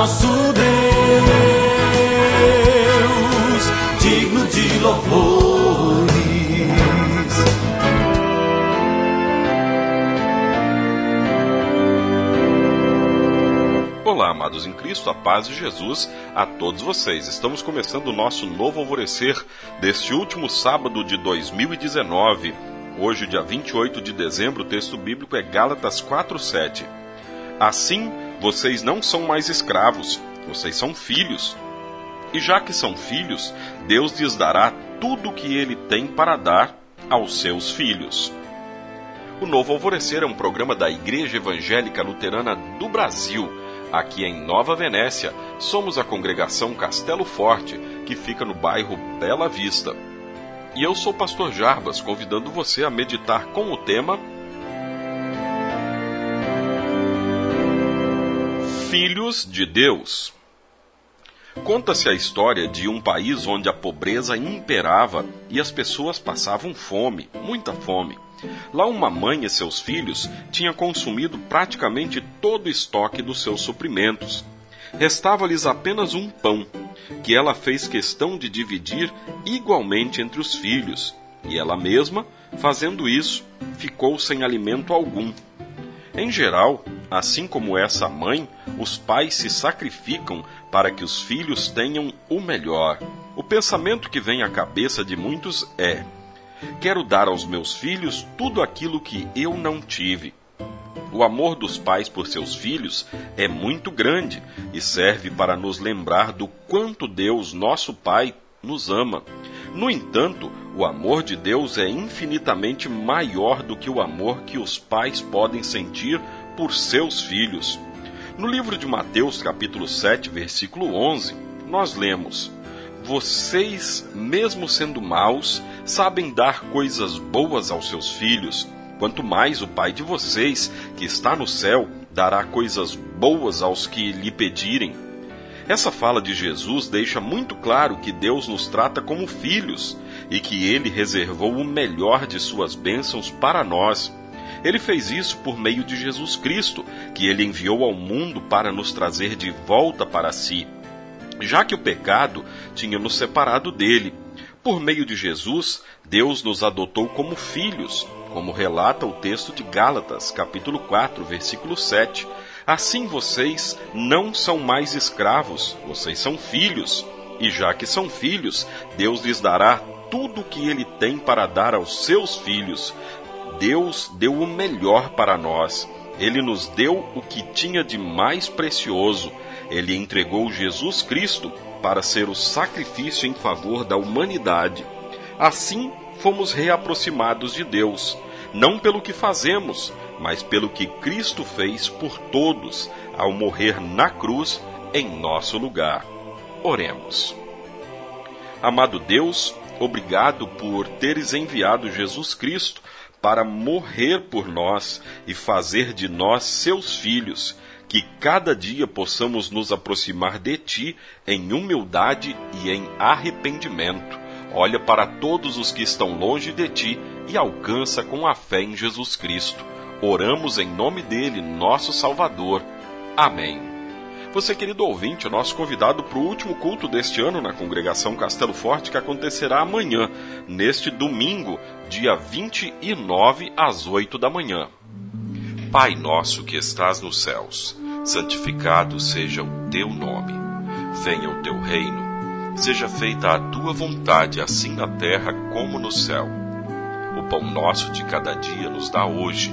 nosso Deus, digno de louvores. Olá, amados em Cristo, a paz de Jesus a todos vocês. Estamos começando o nosso novo alvorecer deste último sábado de 2019. Hoje, dia 28 de dezembro, o texto bíblico é Gálatas 4:7. Assim, vocês não são mais escravos, vocês são filhos. E já que são filhos, Deus lhes dará tudo o que ele tem para dar aos seus filhos. O Novo Alvorecer é um programa da Igreja Evangélica Luterana do Brasil Aqui em Nova Venécia, somos a congregação Castelo Forte, que fica no bairro Bela Vista. E eu sou o pastor Jarbas, convidando você a meditar com o tema Filhos de Deus. Conta-se a história de um país onde a pobreza imperava e as pessoas passavam fome, muita fome. Lá uma mãe e seus filhos tinham consumido praticamente todo o estoque dos seus suprimentos. Restava-lhes apenas um pão, que ela fez questão de dividir igualmente entre os filhos, e ela mesma, fazendo isso, ficou sem alimento algum. Em geral, assim como essa mãe, os pais se sacrificam para que os filhos tenham o melhor. O pensamento que vem à cabeça de muitos é: Quero dar aos meus filhos tudo aquilo que eu não tive. O amor dos pais por seus filhos é muito grande e serve para nos lembrar do quanto Deus, nosso Pai, nos ama. No entanto, o amor de Deus é infinitamente maior do que o amor que os pais podem sentir por seus filhos. No livro de Mateus, capítulo 7, versículo 11, nós lemos: vocês, mesmo sendo maus, sabem dar coisas boas aos seus filhos, quanto mais o Pai de vocês, que está no céu, dará coisas boas aos que lhe pedirem. Essa fala de Jesus deixa muito claro que Deus nos trata como filhos e que ele reservou o melhor de suas bênçãos para nós. Ele fez isso por meio de Jesus Cristo, que ele enviou ao mundo para nos trazer de volta para si já que o pecado tinha nos separado dele. Por meio de Jesus, Deus nos adotou como filhos, como relata o texto de Gálatas, capítulo 4, versículo 7. Assim vocês não são mais escravos, vocês são filhos. E já que são filhos, Deus lhes dará tudo o que ele tem para dar aos seus filhos. Deus deu o melhor para nós. Ele nos deu o que tinha de mais precioso ele entregou Jesus Cristo para ser o sacrifício em favor da humanidade. Assim, fomos reaproximados de Deus, não pelo que fazemos, mas pelo que Cristo fez por todos ao morrer na cruz em nosso lugar. Oremos. Amado Deus, obrigado por teres enviado Jesus Cristo para morrer por nós e fazer de nós seus filhos que cada dia possamos nos aproximar de Ti em humildade e em arrependimento. Olha para todos os que estão longe de Ti e alcança com a fé em Jesus Cristo. Oramos em nome dele, nosso Salvador. Amém. Você, querido ouvinte, é nosso convidado para o último culto deste ano na congregação Castelo Forte, que acontecerá amanhã, neste domingo, dia 29, às 8 da manhã. Pai nosso que estás nos céus, santificado seja o teu nome. Venha o teu reino. Seja feita a tua vontade, assim na terra como no céu. O pão nosso de cada dia nos dá hoje,